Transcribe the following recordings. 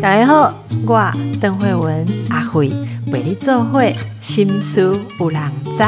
大家好，我邓慧文阿慧陪你做会心思有人知。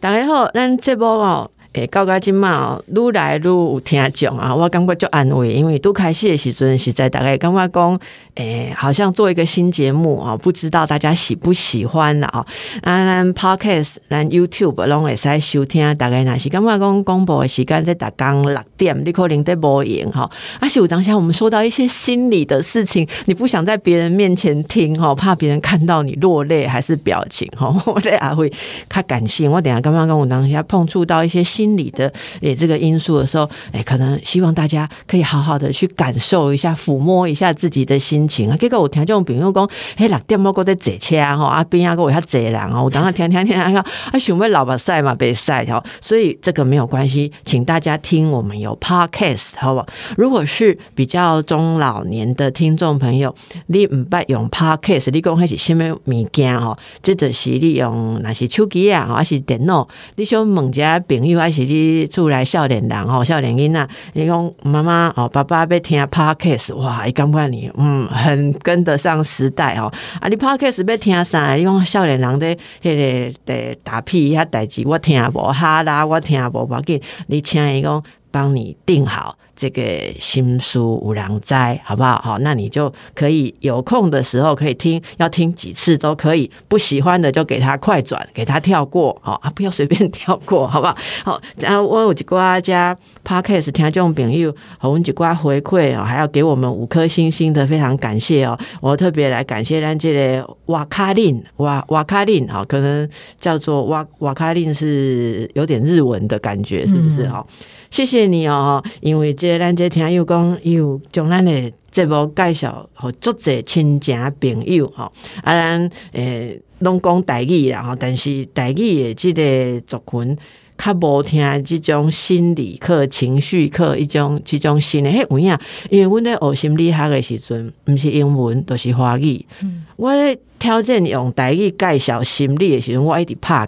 大家好，咱这波哦。诶，到到即嘛哦，愈来愈有听众啊，我感觉足安慰，因为拄开始的时阵实在大概感觉讲，诶，好像做一个新节目啊，不知道大家喜不喜欢啦哦。啊，咱 Podcast、咱 YouTube 拢会使收听，大概若是感觉讲广播的时间在逐工六点，你可能在无闲吼。啊，是有当下我们说到一些心理的事情，你不想在别人面前听吼，怕别人看到你落泪还是表情吼，我咧也会较感性。我等下刚刚跟我当下碰触到一些。心理的诶，这个因素的时候，诶，可能希望大家可以好好的去感受一下、抚摸一下自己的心情啊。结果我听这种朋友讲，嘿，六点我过在坐车吼，啊边啊个我遐坐人哦，我等下听听听啊，啊想要老把晒嘛，被晒吼，所以这个没有关系，请大家听我们有 podcast 好不？如果是比较中老年的听众朋友，你唔捌用 podcast，你讲还是什么物件吼？这就是你用那是手机啊，还是电脑？你想问一下朋友啊？是你出来少年人吼，少年囡仔，你讲妈妈哦，爸爸要听 podcast，哇，伊感觉你嗯，很跟得上时代哦。啊，你 podcast 要听啥？你讲少年人的迄个的打屁遐代志，我听无哈啦，我听无要紧，你请伊讲帮你定好。这个新书五郎斋，好不好？好，那你就可以有空的时候可以听，要听几次都可以。不喜欢的就给他快转，给他跳过，好啊，不要随便跳过，好不好？好，然后我有几挂加 podcast 听众朋友，我们几挂回馈哦，还要给我们五颗星星的，非常感谢哦。我特别来感谢咱这个瓦卡令瓦瓦卡令，好，可能叫做瓦瓦卡令是有点日文的感觉，是不是？哈。谢谢你哦，因为这咱这听友讲有将咱的节目介绍和足者亲情朋友哈，啊咱诶拢讲台语啦吼，但是台语的这个族群较无听即种心理课、情绪课一种即种新的，嘿有影，因为阮咧学心理学的时阵，毋是英文，都是华语。嗯，我咧挑战用台语介绍心理的时阵，我一直怕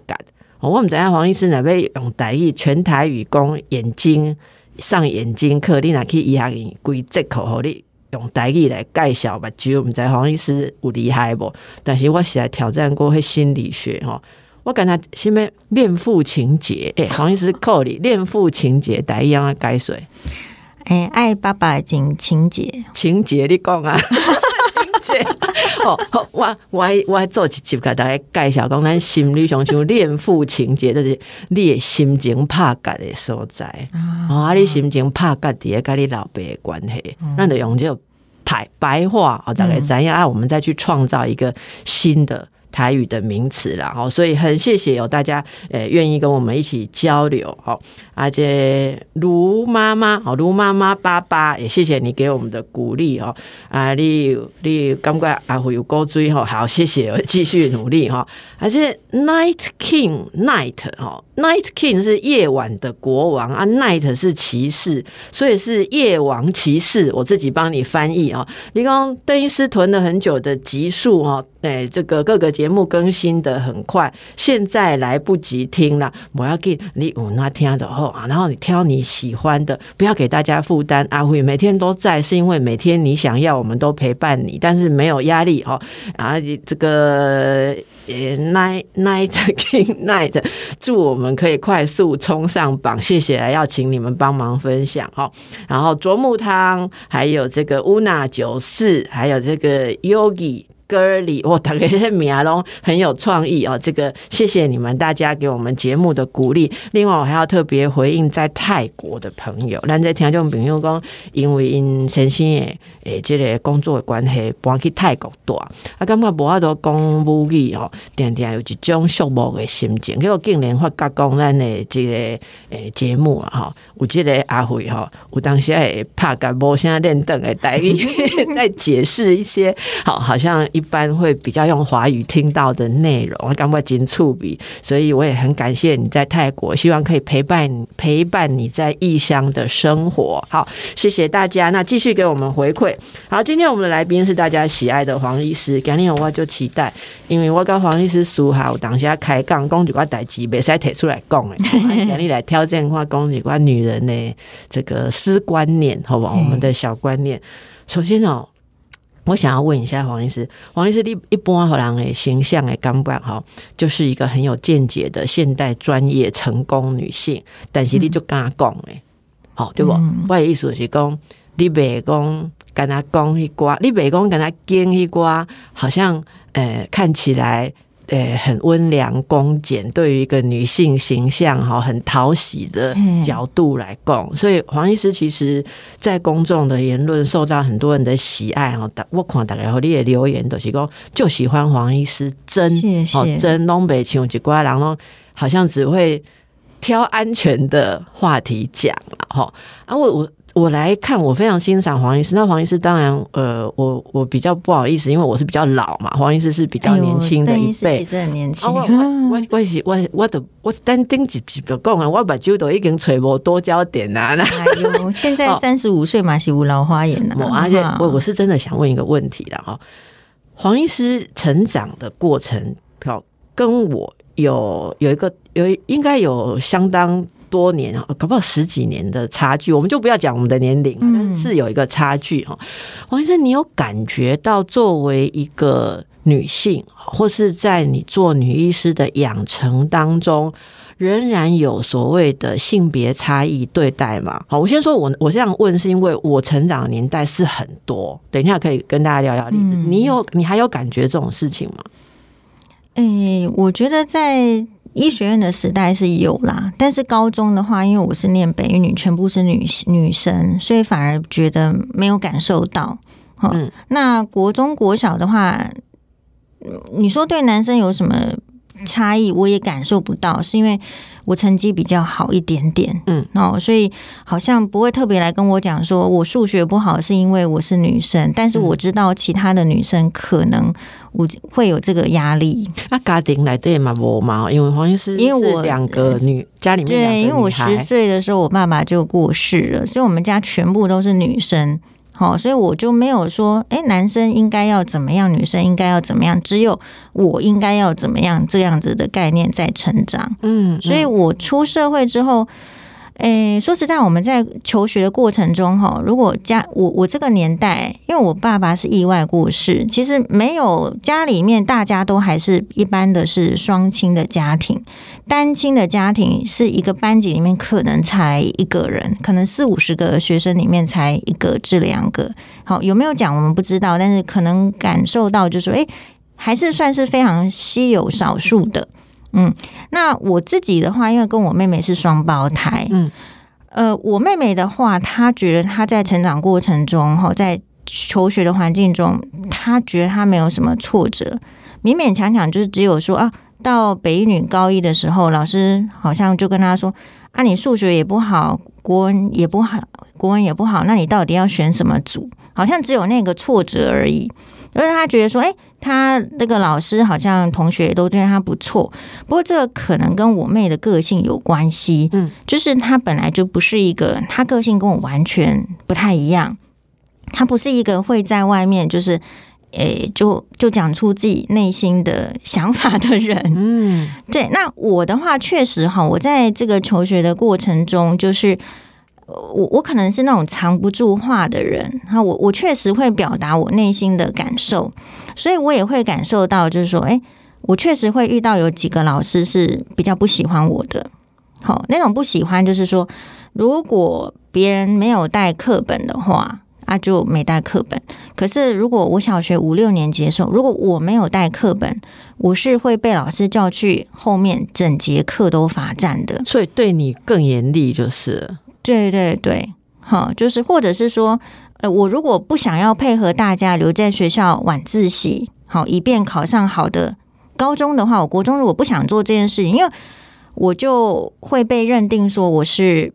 干。我们知影黄医师那边用台语全台语讲眼睛上眼睛课，你若去医学院规节课，互你用台语来介绍目睭。毋知黄医师有厉害无？但是我是来挑战过迄心理学吼，我感觉什么恋父情节？诶，黄医师扣你恋父情节，台语安解说？诶，爱爸爸情情节，情节你讲啊？哦，我我我做一集给大家介绍，讲咱心理上像恋父情节，就是你心情拍格的所在。啊，你心情拍格底下跟你老爸的关系，那就用这个白白话啊，大概怎样啊？我们再去创造一个新的。台语的名词啦，哈，所以很谢谢有大家呃愿意跟我们一起交流，好，而且卢妈妈，好，卢妈妈爸爸也谢谢你给我们的鼓励，哦，啊，你你感觉啊会有够追，吼，好，谢谢，继续努力，哈，而且 Night King Night，哈，Night King 是夜晚的国王啊，Night 是骑士，所以是夜王骑士，我自己帮你翻译啊，你刚邓医师囤了很久的集数，哈，哎，这个各个节目更新的很快，现在来不及听了。我要给你我那听的后啊，然后你挑你喜欢的，不要给大家负担。阿辉每天都在，是因为每天你想要，我们都陪伴你，但是没有压力哦。啊，你这个 night night king night，祝我们我们可以快速冲上榜，谢谢，要请你们帮忙分享哈。然后啄木汤，还有这个乌娜九四，还有这个 yogi。歌里，我大概是米亚龙很有创意哦。这个谢谢你们大家给我们节目的鼓励。另外，我还要特别回应在泰国的朋友，咱在听众朋友。讲，因为因先生诶诶，这个工作关系搬去泰国住，啊，感觉无法度讲母语哦，定定有一种寂寞的心情。结果竟然发觉讲咱的这个诶节目啊，哈，有这个阿慧哈，有当时会拍个无声练凳的台语，在解释一些，好，好像一。般会比较用华语听到的内容，我感觉紧触笔，所以我也很感谢你在泰国，希望可以陪伴你陪伴你在异乡的生活。好，谢谢大家，那继续给我们回馈。好，今天我们的来宾是大家喜爱的黄医师，今天我就期待，因为我跟黄医师熟好，当下开讲讲几挂代志，袂使提出来讲诶，今天来挑战话讲几挂女人的这个思观念，好不好？我们的小观念，首先哦。我想要问一下黄医师，黄医师，你一般好人诶形象诶感觉哈，就是一个很有见解的现代专业成功女性，但是你就敢讲诶，好对不？我的意思是讲，你袂讲跟他讲一瓜，你袂讲跟他讲一瓜，好像诶看起来。呃，很温良恭俭，对于一个女性形象哈，很讨喜的角度来讲，所以黄医师其实，在公众的言论受到很多人的喜爱哈。我看大概和你的留言都是讲，就喜欢黄医师真哦真东北青几瓜，然后好像只会挑安全的话题讲了哈。啊，我我。我来看，我非常欣赏黄医师。那黄医师当然，呃，我我比较不好意思，因为我是比较老嘛。黄医师是比较年轻的一辈，其实很年轻。我我我是我我的我单丁几几个讲啊，我把酒都已经吹无多焦点啊。哎呦，现在三十五岁嘛，是无老花眼了。而且我我是真的想问一个问题了哈，黄医师成长的过程，好跟我有有一个有应该有相当。多年啊，搞不好十几年的差距，我们就不要讲我们的年龄，但是有一个差距哈。黄医生，你有感觉到作为一个女性，或是在你做女医师的养成当中，仍然有所谓的性别差异对待吗？好，我先说，我我这样问是因为我成长的年代是很多，等一下可以跟大家聊聊例子。你有你还有感觉这种事情吗？诶，我觉得在。医学院的时代是有啦，但是高中的话，因为我是念北女，全部是女女生，所以反而觉得没有感受到。嗯，那国中国小的话，你说对男生有什么？差异我也感受不到，是因为我成绩比较好一点点，嗯，哦，所以好像不会特别来跟我讲说我数学不好是因为我是女生，但是我知道其他的女生可能我会有这个压力。啊家庭来对嘛我嘛，因为黄医师因为我两个女家里面对，因为我十岁的时候我爸爸就过世了，所以我们家全部都是女生。好，所以我就没有说，哎，男生应该要怎么样，女生应该要怎么样，只有我应该要怎么样这样子的概念在成长。嗯，所以我出社会之后。诶，说实在，我们在求学的过程中，哈，如果家我我这个年代，因为我爸爸是意外过世，其实没有家里面大家都还是一般的是双亲的家庭，单亲的家庭是一个班级里面可能才一个人，可能四五十个学生里面才一个至两个。好，有没有讲我们不知道，但是可能感受到就是说，诶，还是算是非常稀有少数的。嗯，那我自己的话，因为跟我妹妹是双胞胎，嗯，呃，我妹妹的话，她觉得她在成长过程中，哈，在求学的环境中，她觉得她没有什么挫折，勉勉强强就是只有说啊，到北一女高一的时候，老师好像就跟她说啊，你数学也不好，国文也不好，国文也不好，那你到底要选什么组？好像只有那个挫折而已。因为他觉得说，哎，他那个老师好像同学都对他不错，不过这个可能跟我妹的个性有关系，嗯，就是她本来就不是一个，她个性跟我完全不太一样，她不是一个会在外面就是，诶，就就讲出自己内心的想法的人，嗯，对，那我的话确实哈，我在这个求学的过程中就是。我我可能是那种藏不住话的人，哈，我我确实会表达我内心的感受，所以我也会感受到，就是说，哎，我确实会遇到有几个老师是比较不喜欢我的，好，那种不喜欢就是说，如果别人没有带课本的话，啊，就没带课本。可是如果我小学五六年级的时候，如果我没有带课本，我是会被老师叫去后面整节课都罚站的，所以对你更严厉，就是。对对对，好，就是或者是说，呃，我如果不想要配合大家留在学校晚自习，好，以便考上好的高中的话，我国中如果不想做这件事情，因为我就会被认定说我是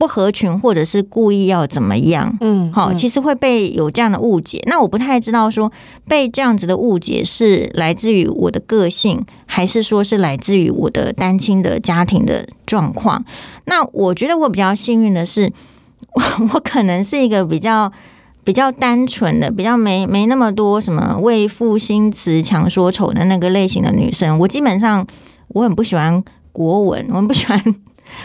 不合群，或者是故意要怎么样。嗯，好，嗯其实会被有这样的误解。那我不太知道说被这样子的误解是来自于我的个性，还是说是来自于我的单亲的家庭的状况。那我觉得我比较幸运的是，我 我可能是一个比较比较单纯的，比较没没那么多什么为赋新词强说愁的那个类型的女生。我基本上我很不喜欢国文，我很不喜欢。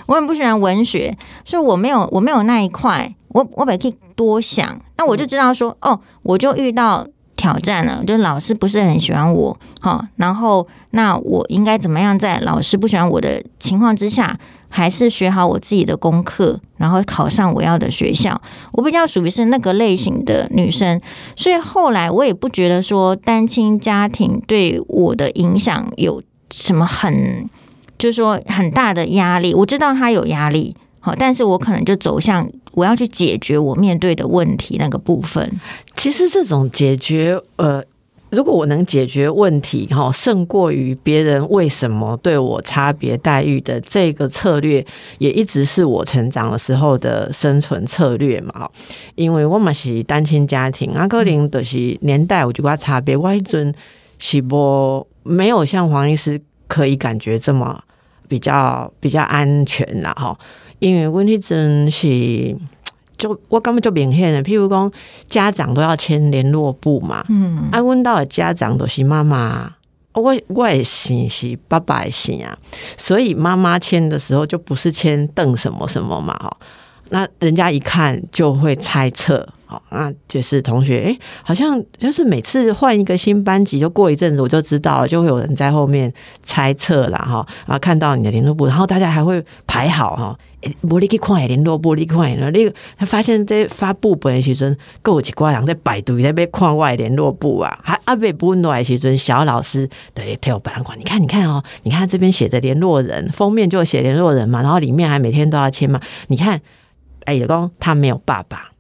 我很不喜欢文学，所以我没有我没有那一块，我我本可以多想，那我就知道说，哦，我就遇到挑战了，就是老师不是很喜欢我，哈，然后那我应该怎么样在老师不喜欢我的情况之下，还是学好我自己的功课，然后考上我要的学校。我比较属于是那个类型的女生，所以后来我也不觉得说单亲家庭对我的影响有什么很。就是说很大的压力，我知道他有压力，好，但是我可能就走向我要去解决我面对的问题那个部分。其实这种解决，呃，如果我能解决问题，哈，胜过于别人为什么对我差别待遇的这个策略，也一直是我成长的时候的生存策略嘛，哈。因为我嘛是单亲家庭，阿哥林的是年代有一寡差别，我一尊是无没有像黄医师可以感觉这么比较比较安全啦，哈。因为阮迄阵是。就我感觉就明显的，譬如讲家长都要签联络簿嘛，嗯啊，阮到的家长都是妈妈，我我也姓是爸爸的姓啊，所以妈妈签的时候就不是签邓什么什么嘛，哈，那人家一看就会猜测，好，那就是同学，诶、好像就是每次换一个新班级，就过一阵子我就知道了，就会有人在后面猜测啦，哈，然后看到你的联络簿，然后大家还会排好哈。无你去看下联络簿，你看下，你他发现这发布本的时阵，够有一寡人在排队在要看外联络簿啊，还啊未本来的时阵，小老师对跳别人看，你看你看哦，你看这边写的联络人，封面就写联络人嘛，然后里面还每天都要签嘛，你看，哎，老公他没有爸爸。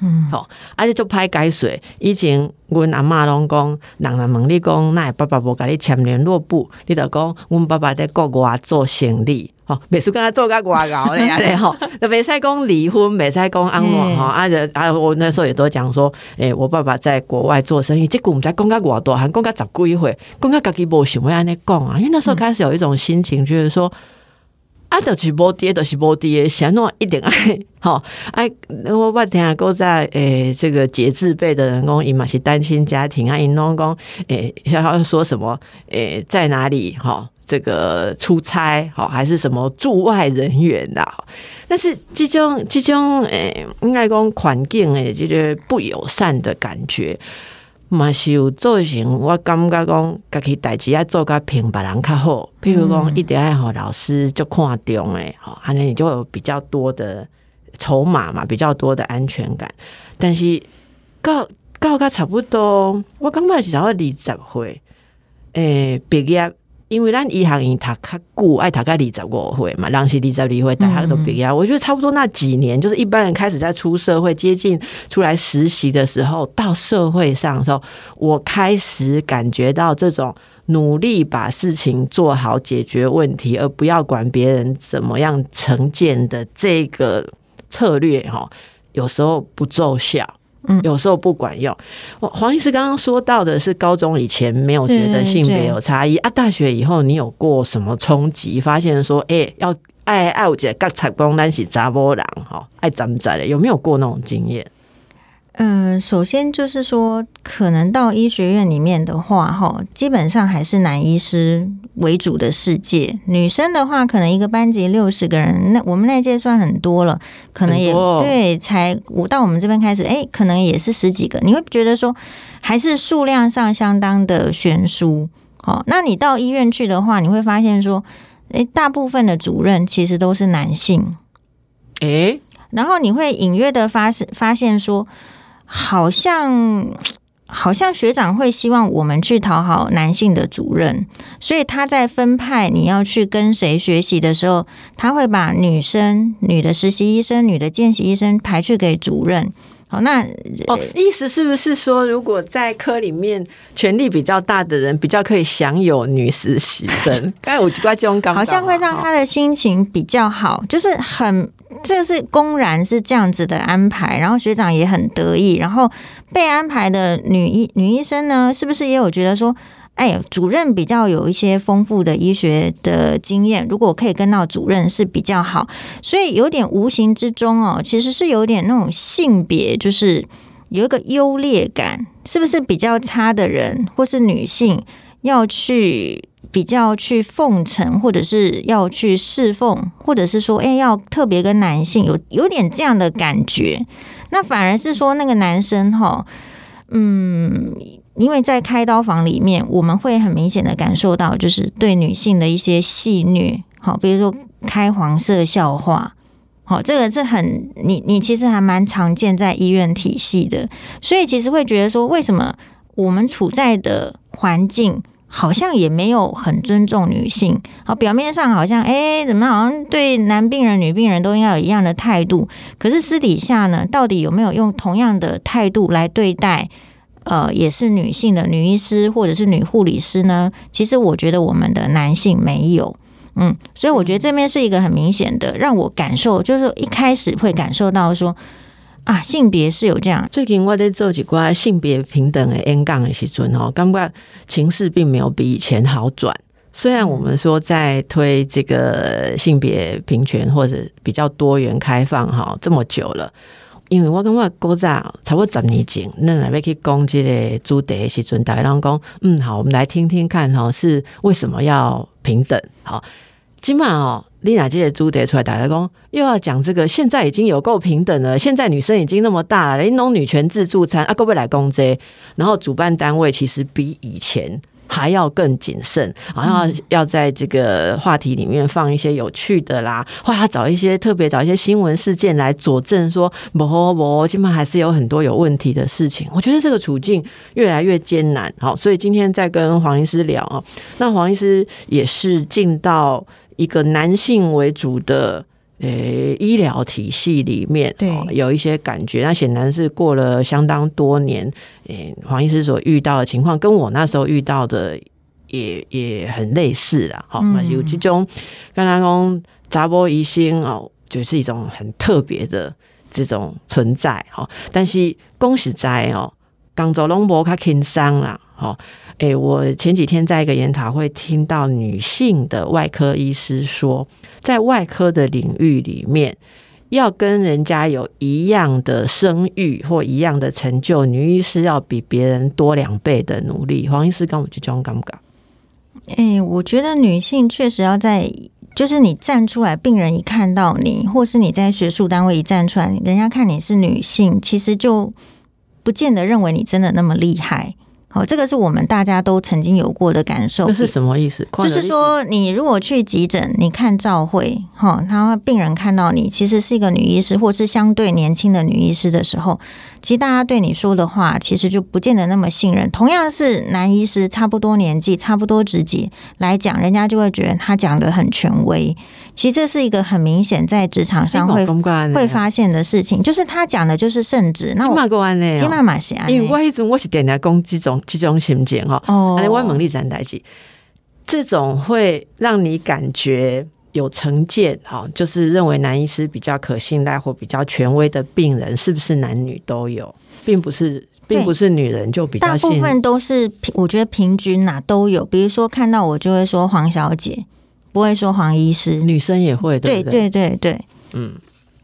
嗯，好，而且就拍改水。以前阮阿嬷拢讲，人若问你讲，那爸爸无甲你签联络簿，你就讲，阮爸爸在国外做生意，吼，袂输跟他做甲外搞咧 安尼吼，那袂使讲离婚，袂使讲安怎吼，啊就啊，我那时候也都讲说，诶、我爸爸在国外做生意，这句毋知讲甲偌大汉，讲甲十几岁，讲甲家己无想要安尼讲啊，因为那时候开始有一种心情，就是说。啊，就是无跌，就是无跌，想弄一定爱吼，哎，我我听过在诶、这个节制辈的人讲，伊嘛是单亲家庭啊，伊拢讲诶，要要说什么诶、在哪里哈？这个出差好还是什么驻外人员啦？但是这种这种诶，应该讲环境诶，这个不友善的感觉。嘛是有造成，我感觉讲，家己代志要做甲平别人较好。譬如讲，一定要互老师就看重诶，吼，安尼你就有比较多的筹码嘛，比较多的安全感。但是到到甲差不多，我感觉是到二十岁，诶，毕业。因为咱医学院读较久，爱读到二十五岁嘛，人是二十二岁大学都毕业。我觉得差不多那几年，就是一般人开始在出社会、接近出来实习的时候，到社会上的时候，我开始感觉到这种努力把事情做好、解决问题，而不要管别人怎么样成见的这个策略，哈，有时候不奏效。嗯有时候不管用。黄黄医师刚刚说到的是高中以前没有觉得性别有差异啊，大学以后你有过什么冲击？发现说，哎、要爱爱我姐刚才光单是杂波人哈，爱咱们在的有没有过那种经验？嗯，首先就是说，可能到医学院里面的话，哈，基本上还是男医师为主的世界。女生的话，可能一个班级六十个人，那我们那届算很多了，可能也哦对，才我到我们这边开始，哎，可能也是十几个。你会觉得说，还是数量上相当的悬殊。哦，那你到医院去的话，你会发现说，哎，大部分的主任其实都是男性。哎、然后你会隐约的发现发现说，好像好像学长会希望我们去讨好男性的主任，所以他在分派你要去跟谁学习的时候，他会把女生、女的实习医生、女的见习医生排去给主任。好，那哦，意思是不是说，如果在科里面权力比较大的人，比较可以享有女实习生？刚才我奇怪这种感觉，好像会让他的心情比较好，就是很这是公然是这样子的安排，然后学长也很得意，然后被安排的女医女医生呢，是不是也有觉得说，哎，主任比较有一些丰富的医学的经验，如果可以跟到主任是比较好，所以有点无形之中哦，其实是有点那种性别，就是有一个优劣感，是不是比较差的人或是女性要去。比较去奉承，或者是要去侍奉，或者是说，哎，要特别跟男性有有点这样的感觉。那反而是说，那个男生哈，嗯，因为在开刀房里面，我们会很明显的感受到，就是对女性的一些戏虐，好，比如说开黄色笑话，好，这个是很你你其实还蛮常见在医院体系的，所以其实会觉得说，为什么我们处在的环境？好像也没有很尊重女性，好，表面上好像哎，怎么好像对男病人、女病人都应该有一样的态度，可是私底下呢，到底有没有用同样的态度来对待？呃，也是女性的女医师或者是女护理师呢？其实我觉得我们的男性没有，嗯，所以我觉得这边是一个很明显的，让我感受就是一开始会感受到说。啊，性别是有这样。最近我在做几挂性别平等的演讲的时阵哦，感觉情势并没有比以前好转。虽然我们说在推这个性别平权或者比较多元开放哈这么久了，因为我感觉古早差不多十年前，那那边去讲这个主题的时阵，大家拢讲，嗯，好，我们来听听看哈，是为什么要平等？好，今晚哦。丽娜姐姐朱蝶出来打开工，又要讲这个。现在已经有够平等了，现在女生已经那么大了，连弄女权自助餐啊，够不来攻这？然后主办单位其实比以前还要更谨慎，好像要在这个话题里面放一些有趣的啦，或者找一些特别找一些新闻事件来佐证说，不不，今晚还是有很多有问题的事情。我觉得这个处境越来越艰难。好，所以今天在跟黄医师聊啊，那黄医师也是进到。一个男性为主的呃医疗体系里面，对，有一些感觉。那显然是过了相当多年，诶，黄医师所遇到的情况，跟我那时候遇到的也也很类似啦。好，那有这种刚刚讲杂波疑心哦，就是一种很特别的这种存在。哈，但是恭喜在哦，刚做龙博卡轻松了。好。诶，我前几天在一个研讨会听到女性的外科医师说，在外科的领域里面，要跟人家有一样的声誉或一样的成就，女医师要比别人多两倍的努力。黄医师跟我去讲，敢不敢？诶，我觉得女性确实要在，就是你站出来，病人一看到你，或是你在学术单位一站出来，人家看你是女性，其实就不见得认为你真的那么厉害。好，这个是我们大家都曾经有过的感受。这是什么意思？就是说，你如果去急诊，你看照会，哈，他病人看到你其实是一个女医师，或是相对年轻的女医师的时候，其实大家对你说的话，其实就不见得那么信任。同样是男医师，差不多年纪，差不多职级来讲，人家就会觉得他讲的很权威。其实这是一个很明显在职场上会会发现的事情，就是他讲的就是圣旨。那我金马马是安，因为我是点来攻这种这种情节哈。哦，我猛力展代记，这种会让你感觉有成见哈，就是认为男医师比较可信赖或比较权威的病人，是不是男女都有，并不是，并不是女人就比较。大部分都是我觉得平均呐都有，比如说看到我就会说黄小姐。不会说黄医师，女生也会，对对对对，嗯，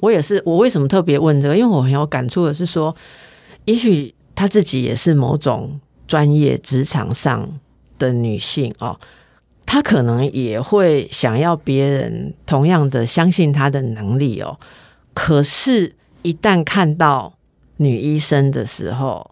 我也是。我为什么特别问这个？因为我很有感触的是说，也许他自己也是某种专业职场上的女性哦，她可能也会想要别人同样的相信她的能力哦。可是，一旦看到女医生的时候，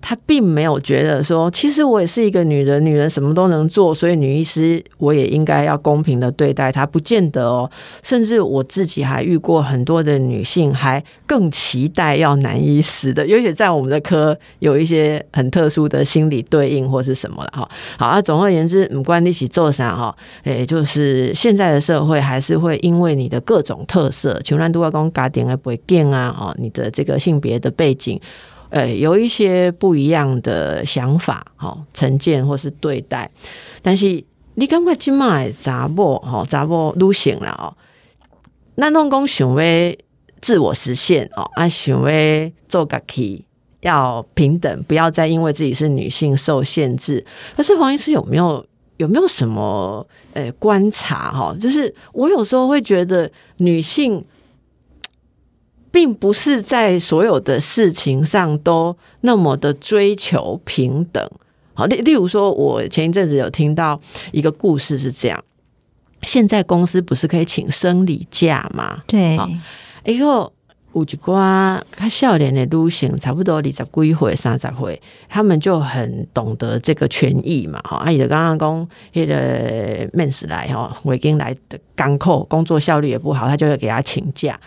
他并没有觉得说，其实我也是一个女人，女人什么都能做，所以女医师我也应该要公平的对待她。不见得哦，甚至我自己还遇过很多的女性，还更期待要男医师的，尤其在我们的科有一些很特殊的心理对应或是什么了哈。好啊，总而言之，不管你起做啥哈，诶，就是现在的社会还是会因为你的各种特色，穷人都要讲家庭的背景啊，哦，你的这个性别的背景。呃，有一些不一样的想法，哈，成见或是对待，但是你感觉今麦查某，哈，查某都行了哦。那弄公想为自我实现哦，啊，想为做个 key 要平等，不要再因为自己是女性受限制。可是黄医师有没有有没有什么呃观察哈？就是我有时候会觉得女性。并不是在所有的事情上都那么的追求平等。好，例例如说，我前一阵子有听到一个故事是这样：现在公司不是可以请生理假吗？对，一个有一寡他笑脸的女性，差不多二十几岁、三十岁，他们就很懂得这个权益嘛。哈，阿姨的刚刚讲，那个面试来哈，已经来的港口工作效率也不好，他就会给他请假。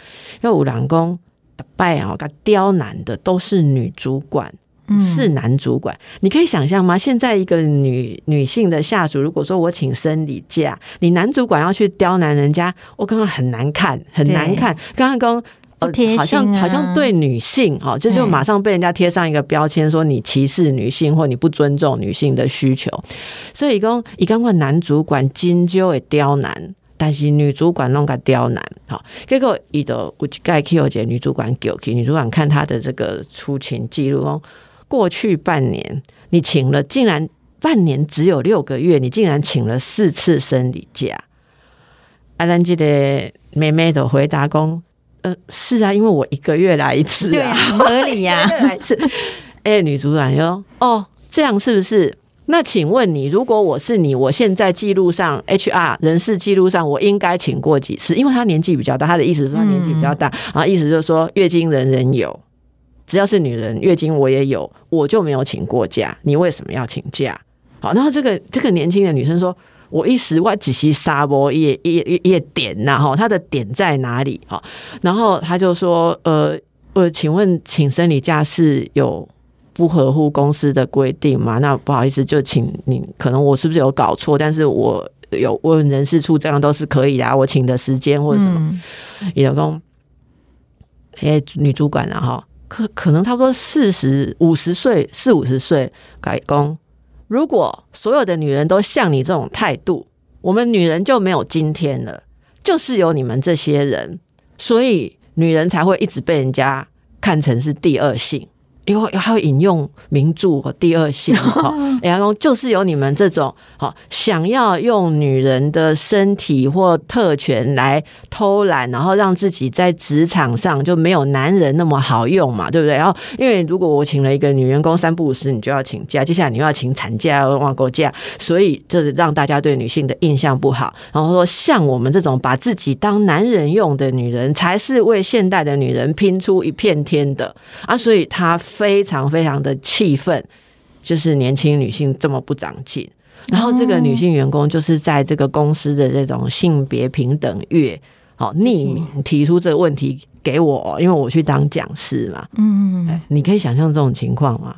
因为五郎公拜啊，他刁难的都是女主管，是男主管。你可以想象吗？现在一个女女性的下属，如果说我请生理假，你男主管要去刁难人家，我刚刚很难看，很难看。刚刚刚。好像好像对女性哦，这就马上被人家贴上一个标签，说你歧视女性或你不尊重女性的需求。所以讲，以刚刚男主管金就会刁难，但是女主管弄个刁难，好，结果伊的我盖 Q 姐女主管给女主管看她的这个出勤记录哦，过去半年你请了，竟然半年只有六个月，你竟然请了四次生理假。阿兰记得妹妹的回答公。呃，是啊，因为我一个月来一次，对啊，合理呀，来一次。哎，女主管说：“哦，这样是不是？那请问你，如果我是你，我现在记录上 HR 人事记录上，我应该请过几次？因为他年纪比较大，他的意思是说年纪比较大，然后意思就是说月经人人有，只要是女人月经我也有，我就没有请过假，你为什么要请假？好，然后这个这个年轻的女生说。”我一时我只是沙波也也也点呐哈，他的点在哪里哈？然后他就说呃呃，请问请生理假是有不合乎公司的规定吗？那不好意思，就请你可能我是不是有搞错？但是我有问人事处，这样都是可以的。我请的时间或者什么，老公哎女主管啊哈，可可能差不多四十五十岁四五十岁改工。如果所有的女人都像你这种态度，我们女人就没有今天了。就是有你们这些人，所以女人才会一直被人家看成是第二性。因为还有引用名著和第二性 哈，然后就是有你们这种好想要用女人的身体或特权来偷懒，然后让自己在职场上就没有男人那么好用嘛，对不对？然后因为如果我请了一个女员工三不五时你就要请假，接下来你又要请产假、忘国假，所以这让大家对女性的印象不好。然后说像我们这种把自己当男人用的女人，才是为现代的女人拼出一片天的啊！所以她。非常非常的气愤，就是年轻女性这么不长进。然后这个女性员工就是在这个公司的这种性别平等月，哦匿名提出这个问题给我，因为我去当讲师嘛。嗯，你可以想象这种情况吗？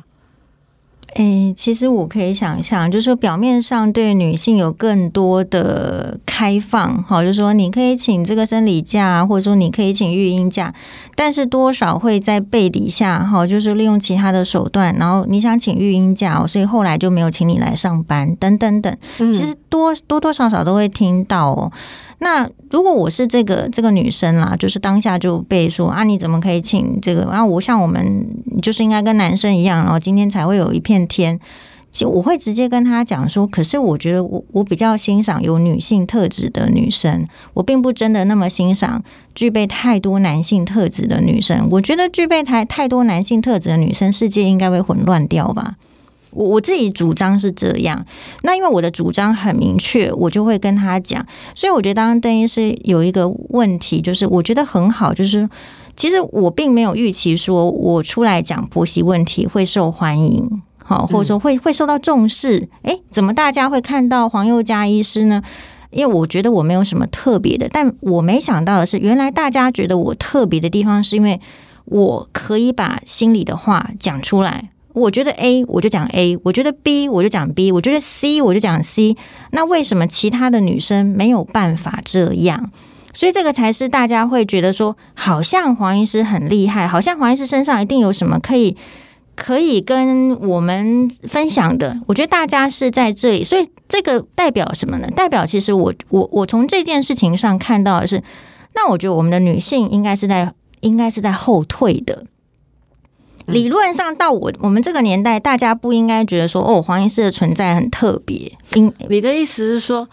诶，其实我可以想象，就是说表面上对女性有更多的开放，好，就是说你可以请这个生理假，或者说你可以请育婴假，但是多少会在背底下，哈，就是利用其他的手段，然后你想请育婴假，所以后来就没有请你来上班，等等等，其实多多多少少都会听到哦。那如果我是这个这个女生啦，就是当下就被说啊，你怎么可以请这个？然后我像我们就是应该跟男生一样，然后今天才会有一片天。就我会直接跟他讲说，可是我觉得我我比较欣赏有女性特质的女生，我并不真的那么欣赏具备太多男性特质的女生。我觉得具备太太多男性特质的女生，世界应该会混乱掉吧。我我自己主张是这样，那因为我的主张很明确，我就会跟他讲。所以我觉得，当邓医师有一个问题，就是我觉得很好，就是其实我并没有预期说我出来讲婆媳问题会受欢迎，好，或者说会会受到重视。诶，怎么大家会看到黄宥嘉医师呢？因为我觉得我没有什么特别的，但我没想到的是，原来大家觉得我特别的地方，是因为我可以把心里的话讲出来。我觉得 A 我就讲 A，我觉得 B 我就讲 B，我觉得 C 我就讲 C。那为什么其他的女生没有办法这样？所以这个才是大家会觉得说，好像黄医师很厉害，好像黄医师身上一定有什么可以可以跟我们分享的。我觉得大家是在这里，所以这个代表什么呢？代表其实我我我从这件事情上看到的是，那我觉得我们的女性应该是在应该是在后退的。理论上，到我我们这个年代，大家不应该觉得说哦，黄医师的存在很特别。应你的意思是说？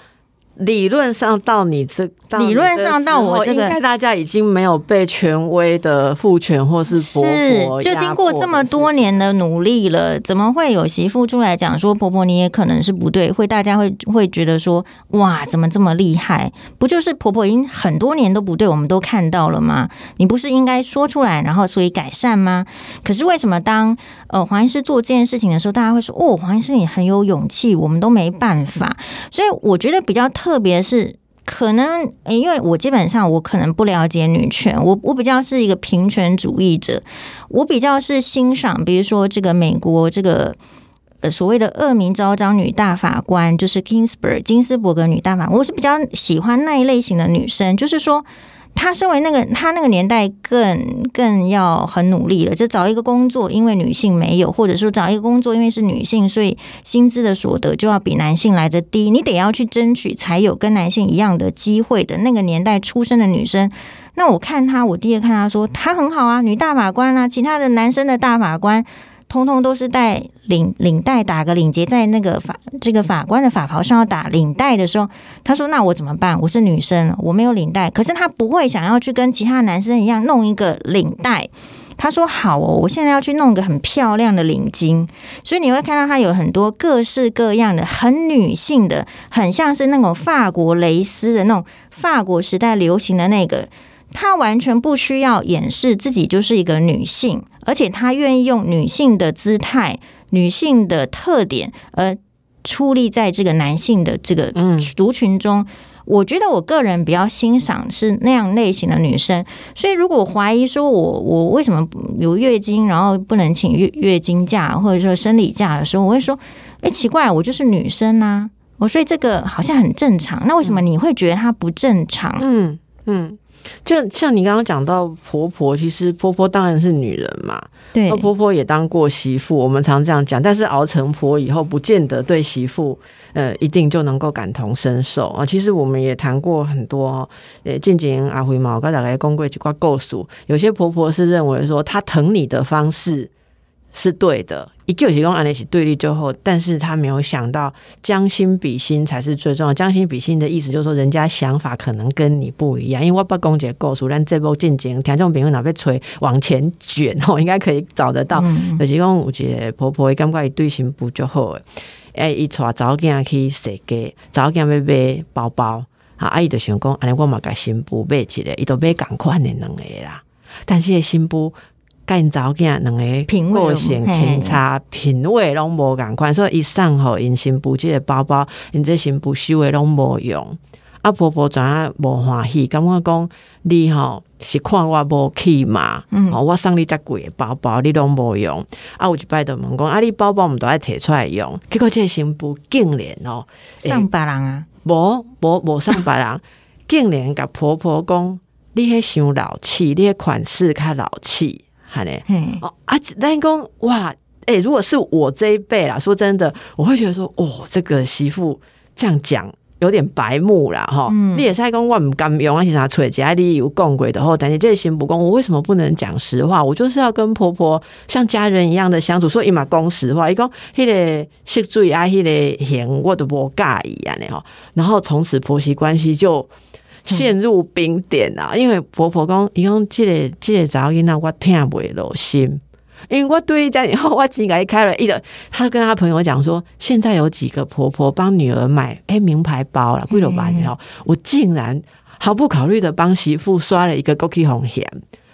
理论上到你这，理论上到我这个，应该大家已经没有被权威的父权或是婆婆就经过这么多年的努力了，怎么会有媳妇出来讲说婆婆你也可能是不对？会大家会会觉得说哇，怎么这么厉害？不就是婆婆已经很多年都不对，我们都看到了吗？你不是应该说出来，然后所以改善吗？可是为什么当呃黄医师做这件事情的时候，大家会说哦，黄医师你很有勇气，我们都没办法。所以我觉得比较。特特别是可能，因为我基本上我可能不了解女权，我我比较是一个平权主义者，我比较是欣赏，比如说这个美国这个呃所谓的恶名昭彰女大法官，就是 Kingsburg 金斯伯格女大法官，我是比较喜欢那一类型的女生，就是说。她身为那个，她那个年代更更要很努力了，就找一个工作，因为女性没有，或者说找一个工作，因为是女性，所以薪资的所得就要比男性来的低，你得要去争取才有跟男性一样的机会的那个年代出生的女生。那我看她，我第一个看她说她很好啊，女大法官啊，其他的男生的大法官。通通都是带领领带打个领结，在那个法这个法官的法袍上要打领带的时候，他说：“那我怎么办？我是女生，我没有领带。可是他不会想要去跟其他男生一样弄一个领带。他说：好哦，我现在要去弄个很漂亮的领巾。所以你会看到他有很多各式各样的很女性的，很像是那种法国蕾丝的那种法国时代流行的那个。他完全不需要掩饰自己就是一个女性。”而且她愿意用女性的姿态、女性的特点，而矗立在这个男性的这个族群中。我觉得我个人比较欣赏是那样类型的女生。所以，如果怀疑说我我为什么有月经，然后不能请月月经假或者说生理假的时候，我会说：哎，奇怪，我就是女生啊！我所以这个好像很正常。那为什么你会觉得它不正常？嗯嗯。就像你刚刚讲到婆婆，其实婆婆当然是女人嘛，对，婆婆也当过媳妇，我们常这样讲。但是熬成婆以后，不见得对媳妇呃一定就能够感同身受啊。其实我们也谈过很多，呃，静静阿辉嘛，我刚才来公贵几挂构诉，有些婆婆是认为说，她疼你的方式。是对的，一个提供案例是对立之后，但是他没有想到将心比心才是最重要。将心比心的意思就是说，人家想法可能跟你不一样。因为我不公姐告诉，但这波进京听众朋友哪被吹往前卷哦，应该可以找得到。有提供有一个婆婆，感觉伊对新妇就好诶，哎，伊带早囝去设计，早囝要买包包，啊，阿姨就想讲，安尼我嘛甲新妇买一个，伊都买共款的两个啦，但是新妇。干早囝两个个性偏差，品味拢无共款，所以一送互因新妇即个包包，因这新妇收的拢无用。啊婆婆怎啊无欢喜，感觉讲你吼是看我无去嘛？哦，我送你遮贵的包包，你拢无用。啊，有一摆就问讲，啊，你包包毋都爱摕出来用？结果这个新妇竟然哦，送别人啊？无无无送别人，竟然甲婆婆讲，你迄伤老气，你迄款式较老气。看嘞，哦啊，但公哇，哎，如果是我这一辈啦，说真的，我会觉得说，哦，这个媳妇这样讲有点白目啦，哈。你也是公，我唔敢用，而且啥吹家里有共轨的，后但你这行不公，我为什么不能讲实话？我就是要跟婆婆像家人一样的相处，所以嘛讲实话。一讲迄个食水啊，迄个嫌我都不介意啊，你哈。然后从此婆媳关系就。陷入冰点啊！因为婆婆讲，伊讲即个这个查某囡仔我听袂落心，因为我对家以后，我钱给你开了一个。他跟他朋友讲说，现在有几个婆婆帮女儿买哎名牌包了，贵了吧？然后我竟然毫不考虑的帮媳妇刷了一个 GOKI 红险，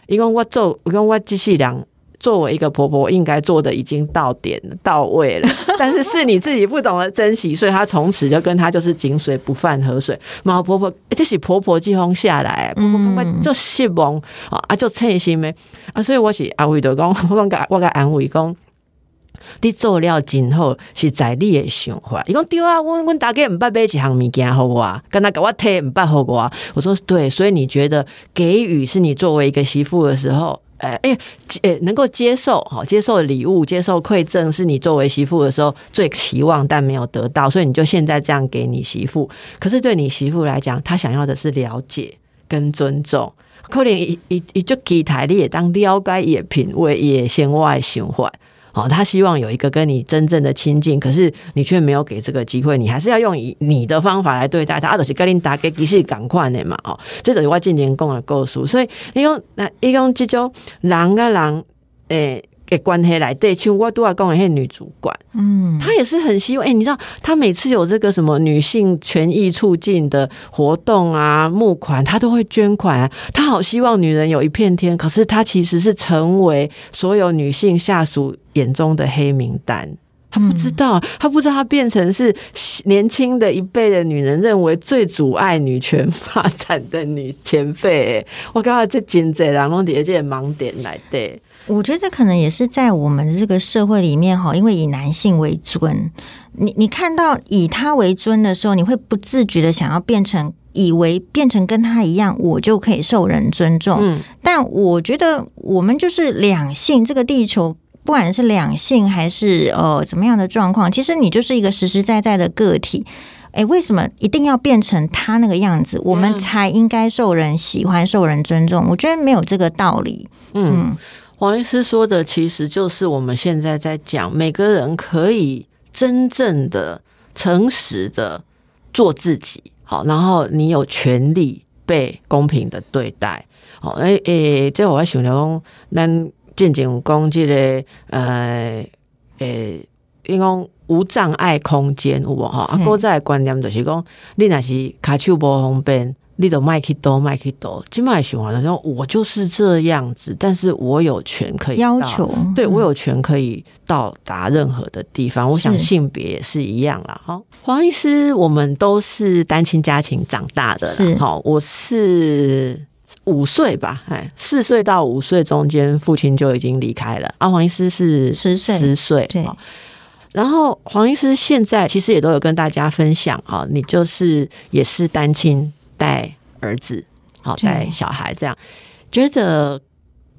伊讲我做，我讲我即世人。作为一个婆婆，应该做的已经到点到位了，但是是你自己不懂得珍惜，所以她从此就跟她就是井水不犯河水。毛婆婆，这是婆婆季风下来，婆婆婆婆就失望啊，啊就称心咩啊，所以我是安慰的讲，我讲我个安慰讲，你做了今后是在你的想法。伊讲对啊，我我大概唔捌买一项物件好我，跟他给我贴唔捌好我。我说对，所以你觉得给予是你作为一个媳妇的时候。哎哎，呃，能够接受哈，接受礼物，接受馈赠，是你作为媳妇的时候最期望但没有得到，所以你就现在这样给你媳妇。可是对你媳妇来讲，她想要的是了解，跟尊重。可能一一一就给台你也当了解也品味，伊的生活的想法。哦，他希望有一个跟你真正的亲近，可是你却没有给这个机会，你还是要用以你的方法来对待他。啊，就是跟你打给其实赶快的嘛，哦，这就是我进行讲的故事。所以你用那你用这种人啊人诶的关系来对，像我都要讲的迄女主管，嗯，她也是很希望。哎、你知道，她每次有这个什么女性权益促进的活动啊、募款，她都会捐款、啊。她好希望女人有一片天，可是她其实是成为所有女性下属眼中的黑名单。她不知道，她不知道，她变成是年轻的一辈的女人认为最阻碍女权发展的女前辈。我刚刚这真济人拢伫这个盲点来的。我觉得这可能也是在我们的这个社会里面哈，因为以男性为尊，你你看到以他为尊的时候，你会不自觉的想要变成，以为变成跟他一样，我就可以受人尊重。嗯，但我觉得我们就是两性，这个地球不管是两性还是呃怎么样的状况，其实你就是一个实实在在的个体。诶，为什么一定要变成他那个样子，我们才应该受人喜欢、受人尊重？我觉得没有这个道理。嗯，黄医师说的其实就是我们现在在讲，每个人可以真正的、诚实的做自己，好，然后你有权利被公平的对待。好，诶、诶，这我还想着讲，咱渐渐有讲这个呃诶，因讲无障碍空间有无吼？啊，嗯古早的观念就是讲，你若是骹手无方便。你都卖去多卖去多，金麦循环的时候，我就是这样子，但是我有权可以要求对我有权可以到达任何的地方。我想性别也是一样啦。哈，黄医师，我们都是单亲家庭长大的是啦。好，我是五岁吧，哎，四岁到五岁中间，父亲就已经离开了。啊，黄医师是10岁十岁，对然后黄医师现在其实也都有跟大家分享啊，你就是也是单亲带儿子，好带小孩这样，觉得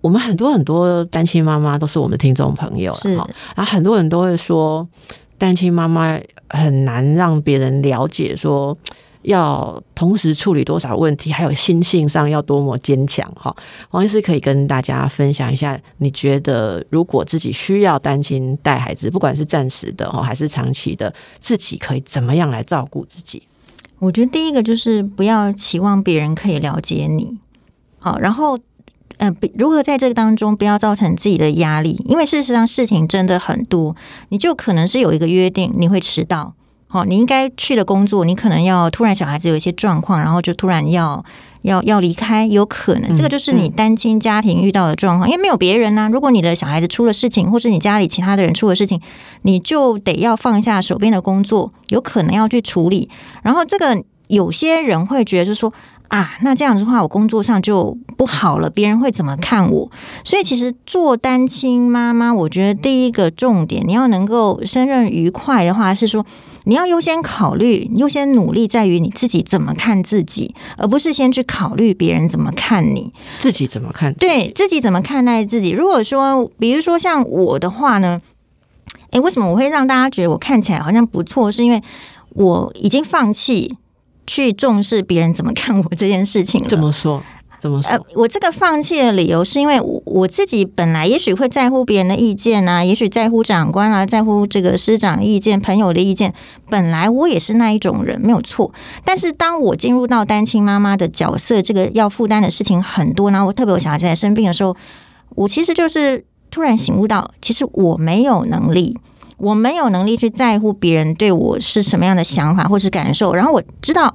我们很多很多单亲妈妈都是我们的听众朋友是了哈，然后很多人都会说，单亲妈妈很难让别人了解说。要同时处理多少问题，还有心性上要多么坚强哈。王医师可以跟大家分享一下，你觉得如果自己需要单亲带孩子，不管是暂时的哈还是长期的，自己可以怎么样来照顾自己？我觉得第一个就是不要期望别人可以了解你，好，然后。呃，如何在这个当中不要造成自己的压力？因为事实上事情真的很多，你就可能是有一个约定，你会迟到，好，你应该去的工作，你可能要突然小孩子有一些状况，然后就突然要要要离开，有可能嗯这个就是你单亲家庭遇到的状况，因为没有别人呐、如果你的小孩子出了事情，或是你家里其他的人出了事情，你就得要放下手边的工作，有可能要去处理。然后这个有些人会觉得就是说啊，那这样子的话，我工作上就不好了，别人会怎么看我？所以其实做单亲妈妈，我觉得第一个重点，你要能够胜任愉快的话，是说你要优先考虑、优先努力在于你自己怎么看自己，而不是先去考虑别人怎么看你。自己怎么看？对自己怎么看待自己。如果说，比如说像我的话呢，诶，为什么我会让大家觉得我看起来好像不错？是因为我已经放弃去重视别人怎么看我这件事情了。怎么说？怎么说？呃，我这个放弃的理由是因为我我自己本来也许会在乎别人的意见啊，也许在乎长官啊，在乎这个师长的意见、朋友的意见。本来我也是那一种人，没有错。但是当我进入到单亲妈妈的角色，这个要负担的事情很多，然后我特别我小孩子在生病的时候，我其实就是突然醒悟到，其实我没有能力。我没有能力去在乎别人对我是什么样的想法或是感受，然后我知道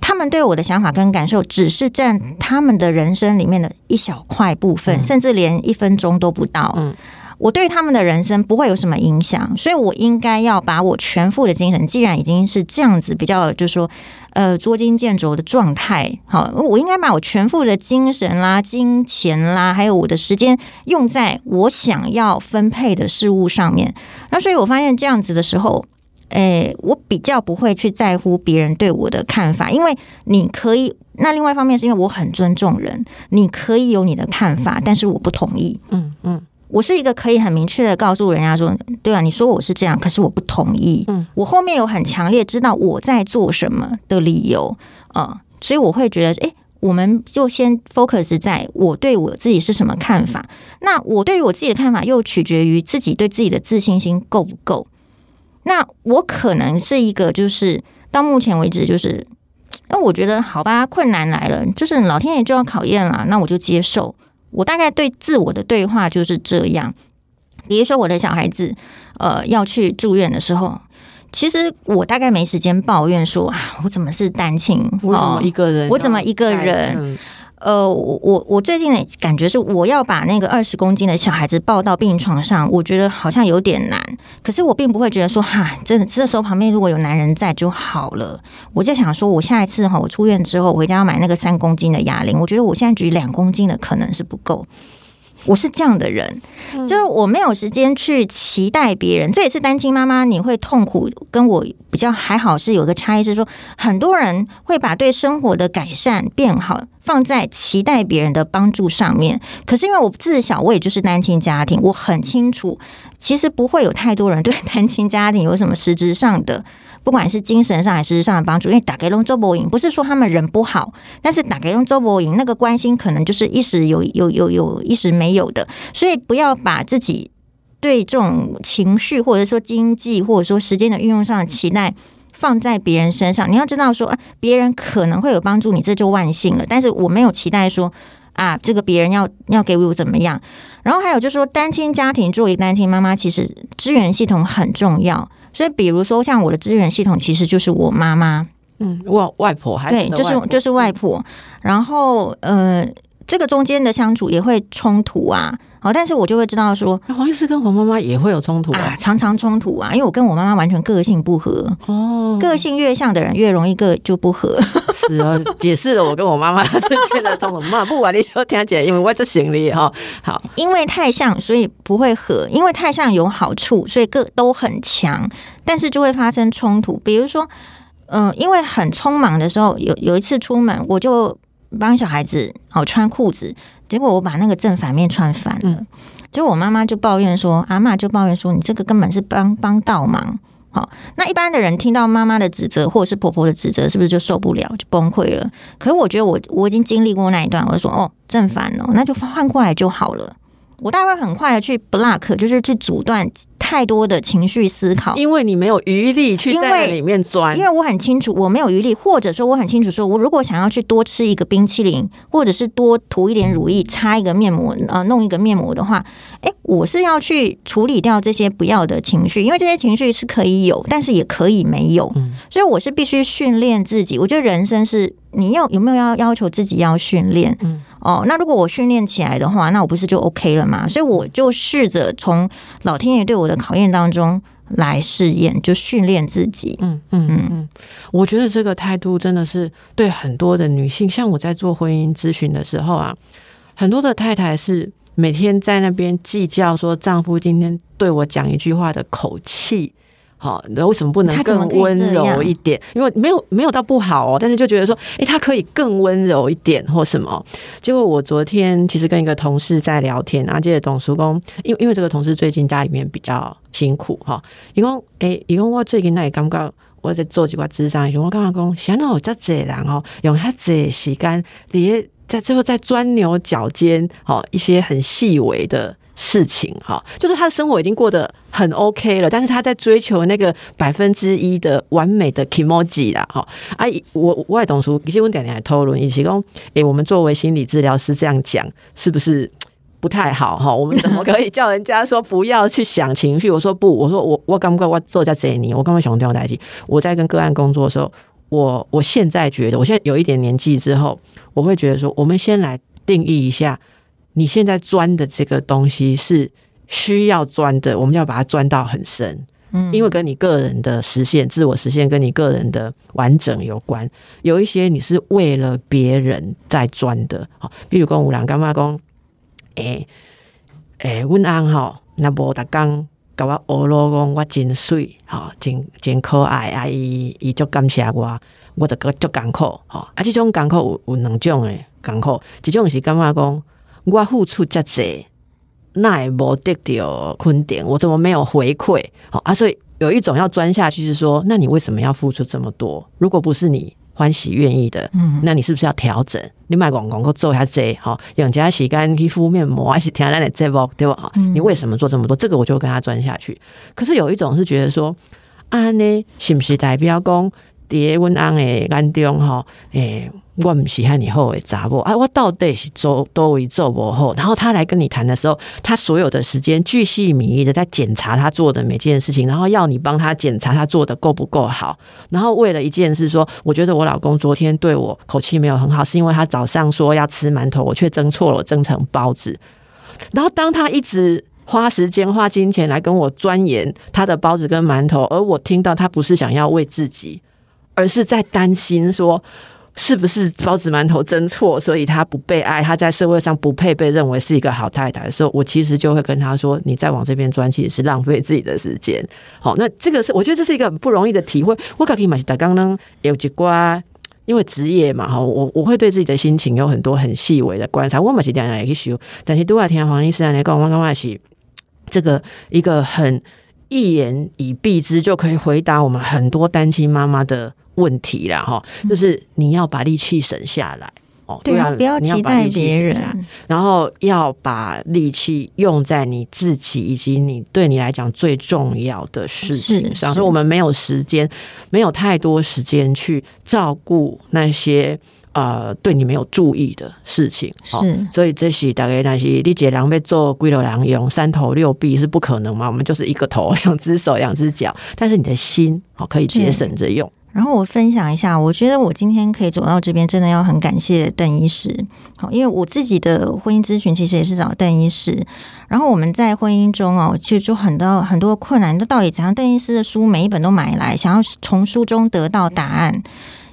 他们对我的想法跟感受只是占他们的人生里面的一小块部分，甚至连一分钟都不到。嗯我对他们的人生不会有什么影响，所以我应该要把我全副的精神，既然已经是这样子比较，就是说，呃，捉襟见肘的状态，好，我应该把我全副的精神啦、金钱啦，还有我的时间用在我想要分配的事物上面。那所以我发现这样子的时候，诶，我比较不会去在乎别人对我的看法，因为你可以。那另外一方面是因为我很尊重人，你可以有你的看法，但是我不同意。嗯嗯我是一个可以很明确的告诉人家说，对啊，你说我是这样，可是我不同意。嗯，我后面有很强烈知道我在做什么的理由啊、呃所以我会觉得，诶，我们就先 focus 在我对我自己是什么看法。那我对于我自己的看法，又取决于自己对自己的自信心够不够。那我可能是一个，就是到目前为止，就是那我觉得好吧，困难来了，就是老天爷就要考验了，那我就接受。我大概对自我的对话就是这样。比如说，我的小孩子呃要去住院的时候，其实我大概没时间抱怨说啊，我怎么是单亲？我怎么一个人？我怎么一个人？嗯呃，我我我最近的感觉是，我要把那个二十公斤的小孩子抱到病床上，我觉得好像有点难。可是我并不会觉得说，哈，真的，这时候旁边如果有男人在就好了。我就想说，我下一次哈，我出院之后，我回家要买那个三公斤的哑铃。我觉得我现在举两公斤的可能是不够。我是这样的人，就是我没有时间去期待别人。这也是单亲妈妈你会痛苦，跟我比较还好是有个差异，是说很多人会把对生活的改善变好放在期待别人的帮助上面。可是因为我自小我也就是单亲家庭，我很清楚，其实不会有太多人对单亲家庭有什么实质上的。不管是精神上还是实质上的帮助，因为打给龙周伯赢不是说他们人不好，但是打给龙周伯赢那个关心可能就是一时有有有有一时没有的，所以不要把自己对这种情绪或者说经济或者说时间的运用上的期待放在别人身上。你要知道说，啊别人可能会有帮助你，这就万幸了。但是我没有期待说啊，这个别人要要给我怎么样。然后还有就是说，单亲家庭作为单亲妈妈，其实资源系统很重要。所以，比如说像我的资源系统，其实就是我妈妈，嗯，外外婆还对，就是就是外婆。然后，呃，这个中间的相处也会冲突啊。好，但是我就会知道说那黄医师跟黄妈妈也会有冲突啊，啊。常常冲突啊，因为我跟我妈妈完全个性不合，哦，个性越像的人越容易个就不合。是啊，解释了我跟我妈妈之间的冲突。嘛，不管你说听姐，因为我这行李哈，好，因为太像，所以不会合；因为太像有好处，所以各都很强，但是就会发生冲突。比如说，嗯、因为很匆忙的时候，有有一次出门，我就帮小孩子哦穿裤子，结果我把那个正反面穿反了。嗯结果我妈妈就抱怨说，阿嬷就抱怨说，你这个根本是帮帮倒忙。好，那一般的人听到妈妈的指责或者是婆婆的指责，是不是就受不了，就崩溃了？可是我觉得我我已经经历过那一段，我就说哦，正反哦，那就换过来就好了。我大概会很快的去 block，就是去阻断太多的情绪思考，因为你没有余力去在里面钻因，为我很清楚我没有余力，或者说我很清楚说，我如果想要去多吃一个冰淇淋，或者是多涂一点乳液、擦一个面膜、呃弄一个面膜的话，诶，我是要去处理掉这些不要的情绪，因为这些情绪是可以有，但是也可以没有，嗯所以我是必须训练自己。我觉得人生是你要有没有要要求自己要训练，嗯哦，那如果我训练起来的话，那我不是就 OK 了嘛？所以我就试着从老天爷对我的考验当中来试验，就训练自己。嗯嗯嗯嗯，我觉得这个态度真的是对很多的女性，像我在做婚姻咨询的时候啊，很多的太太是每天在那边计较说丈夫今天对我讲一句话的口气。好，那为什么不能更温柔一点？因为没有没有到不好哦，但是就觉得说，诶，他可以更温柔一点或什么。结果我昨天其实跟一个同事在聊天，然后接着董叔公，因为因为这个同事最近家里面比较辛苦哈，伊讲诶，伊讲我最近那也感觉我在做几挂智商我感觉讲，想到有这济人哦，用遐济时间，伫在最后在钻牛角尖，哦，一些很细微的。事情哈，就是他的生活已经过得很 OK 了，但是他在追求那个百分之一的完美的 emoji 啦，哈啊，我我也懂说，其实我点点来讨论，一起讲，诶，我们作为心理治疗师这样讲，是不是不太好哈？我们怎么可以叫人家说不要去想情绪？我说不，我说我我刚刚我做在这里，我刚刚想掉代际？我在跟个案工作的时候，我我现在觉得，我现在有一点年纪之后，我会觉得说，我们先来定义一下。你现在钻的这个东西是需要钻的，我们要把它钻到很深，嗯因为跟你个人的实现、自我实现跟你个人的完整有关。有一些你是为了别人在钻的，好，比如讲有人感觉讲，诶、诶，阮翁吼，若无逐工甲我学咯，讲我真水，吼，真真可爱啊，伊伊足感谢我，我就个足艰苦，吼，啊，即种艰苦有有两种诶艰苦，一种是感觉讲。我付出遮济，那也无得到肯定，我怎么没有回馈？好啊，所以有一种要钻下去是说，那你为什么要付出这么多？如果不是你欢喜愿意的，嗯那你是不是要调整？你买广广告做一下这哈，用家洗干去敷面膜，还是听咱的这包对吧？嗯你为什么做这么多？这个我就跟他钻下去。可是有一种是觉得说，啊呢，是不是代表讲，伫阮翁的眼中吼，诶、我毋是和你好的查某啊，我到底是做多为做不好？然后他来跟你谈的时候，他所有的时间巨细靡遗的在检查他做的每件事情，然后要你帮他检查他做的够不够好。然后为了一件事说，我觉得我老公昨天对我口气没有很好，是因为他早上说要吃馒头，我却蒸错了，蒸成包子。然后当他一直花时间花金钱来跟我钻研他的包子跟馒头，而我听到他不是想要为自己，而是在担心说。是不是包子馒头真错，所以他不被爱，他在社会上不配被认为是一个好太太的时候，我其实就会跟他说：“你再往这边钻，其实是浪费自己的时间。”好，那这个是我觉得这是一个很不容易的体会。我可以买打刚呢有几瓜，因为职业嘛，哈，我我会对自己的心情有很多很细微的观察。我嘛是点样去修，但是都要听黄医师来讲，我刚刚是这个一个很 一言以蔽之就可以回答我们很多单亲妈妈的问题啦，哈，就是你要把力气省下来。哦，对啊，不要你期待别省下来人。然后要把力气用在你自己以及你对你来讲最重要的事情上。所以我们没有时间，没有太多时间去照顾那些呃对你没有注意的事情。哦是所以这是大概那些你姐狼被做龟头狼用三头六臂是不可能嘛？我们就是一个头、两只手、两只脚，但是你的心哦可以节省着用。然后我分享一下，我觉得我今天可以走到这边，真的要很感谢邓医师。好，因为我自己的婚姻咨询其实也是找邓医师。然后我们在婚姻中哦，其实就很多很多困难，都到底怎样？邓医师的书每一本都买来，想要从书中得到答案。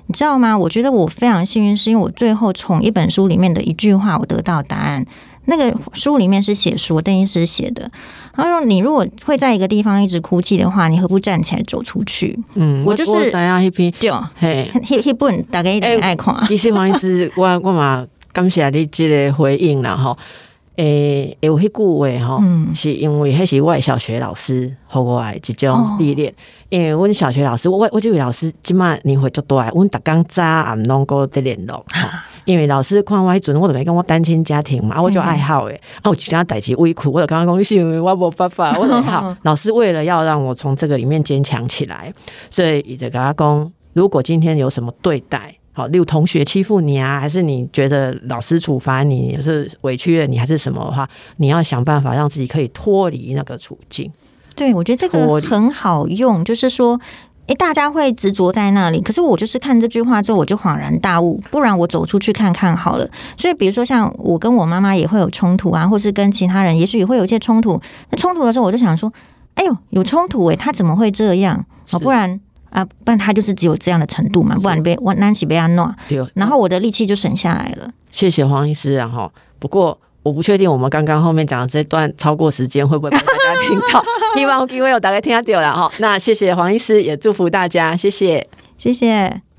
你知道吗？我觉得我非常幸运，是因为我最后从一本书里面的一句话，我得到答案。那个书里面是写说邓医师写的，他说：“你如果会在一个地方一直哭泣的话，你何不站起来走出去嗯，我就是大家一篇？”就嘿。迄迄本大家一定爱看。其实黄医师，我我嘛感谢你这个回应啦吼。诶、有迄句话吼，嗯是因为迄是我诶小学老师互我诶一种历练。因为阮小学老师，我我即位老师即马年岁足大，阮逐工早暗拢个伫联络。吼因为老师看我迄阵，我就跟讲我单亲家庭嘛，啊，我就爱好诶，啊，有一件代志委屈，我就刚刚讲是因为我无办法，我就好。老师为了要让我从这个里面坚强起来，所以伊就甲我讲，如果今天有什么对待，好，例如同学欺负你啊，还是你觉得老师处罚你，也是委屈了你，还是什么的话，你要想办法让自己可以脱离那个处境。对，我觉得这个很好用，就是说。诶，大家会执着在那里，可是我就是看这句话之后，我就恍然大悟。不然我走出去看看好了。所以，比如说像我跟我妈妈也会有冲突啊，或是跟其他人，也许也会有一些冲突。那冲突的时候，我就想说，哎呦，有冲突诶，他怎么会这样？是哦，不然啊，不然他就是只有这样的程度嘛，不然你被我南起被他弄，对，然后我的力气就省下来了。谢谢黄医师啊哈。不过我不确定我们刚刚后面讲的这段超过时间会不会被大家听到，希望有机会有大概听到了哈。那谢谢黄医师，也祝福大家，谢谢。谢谢。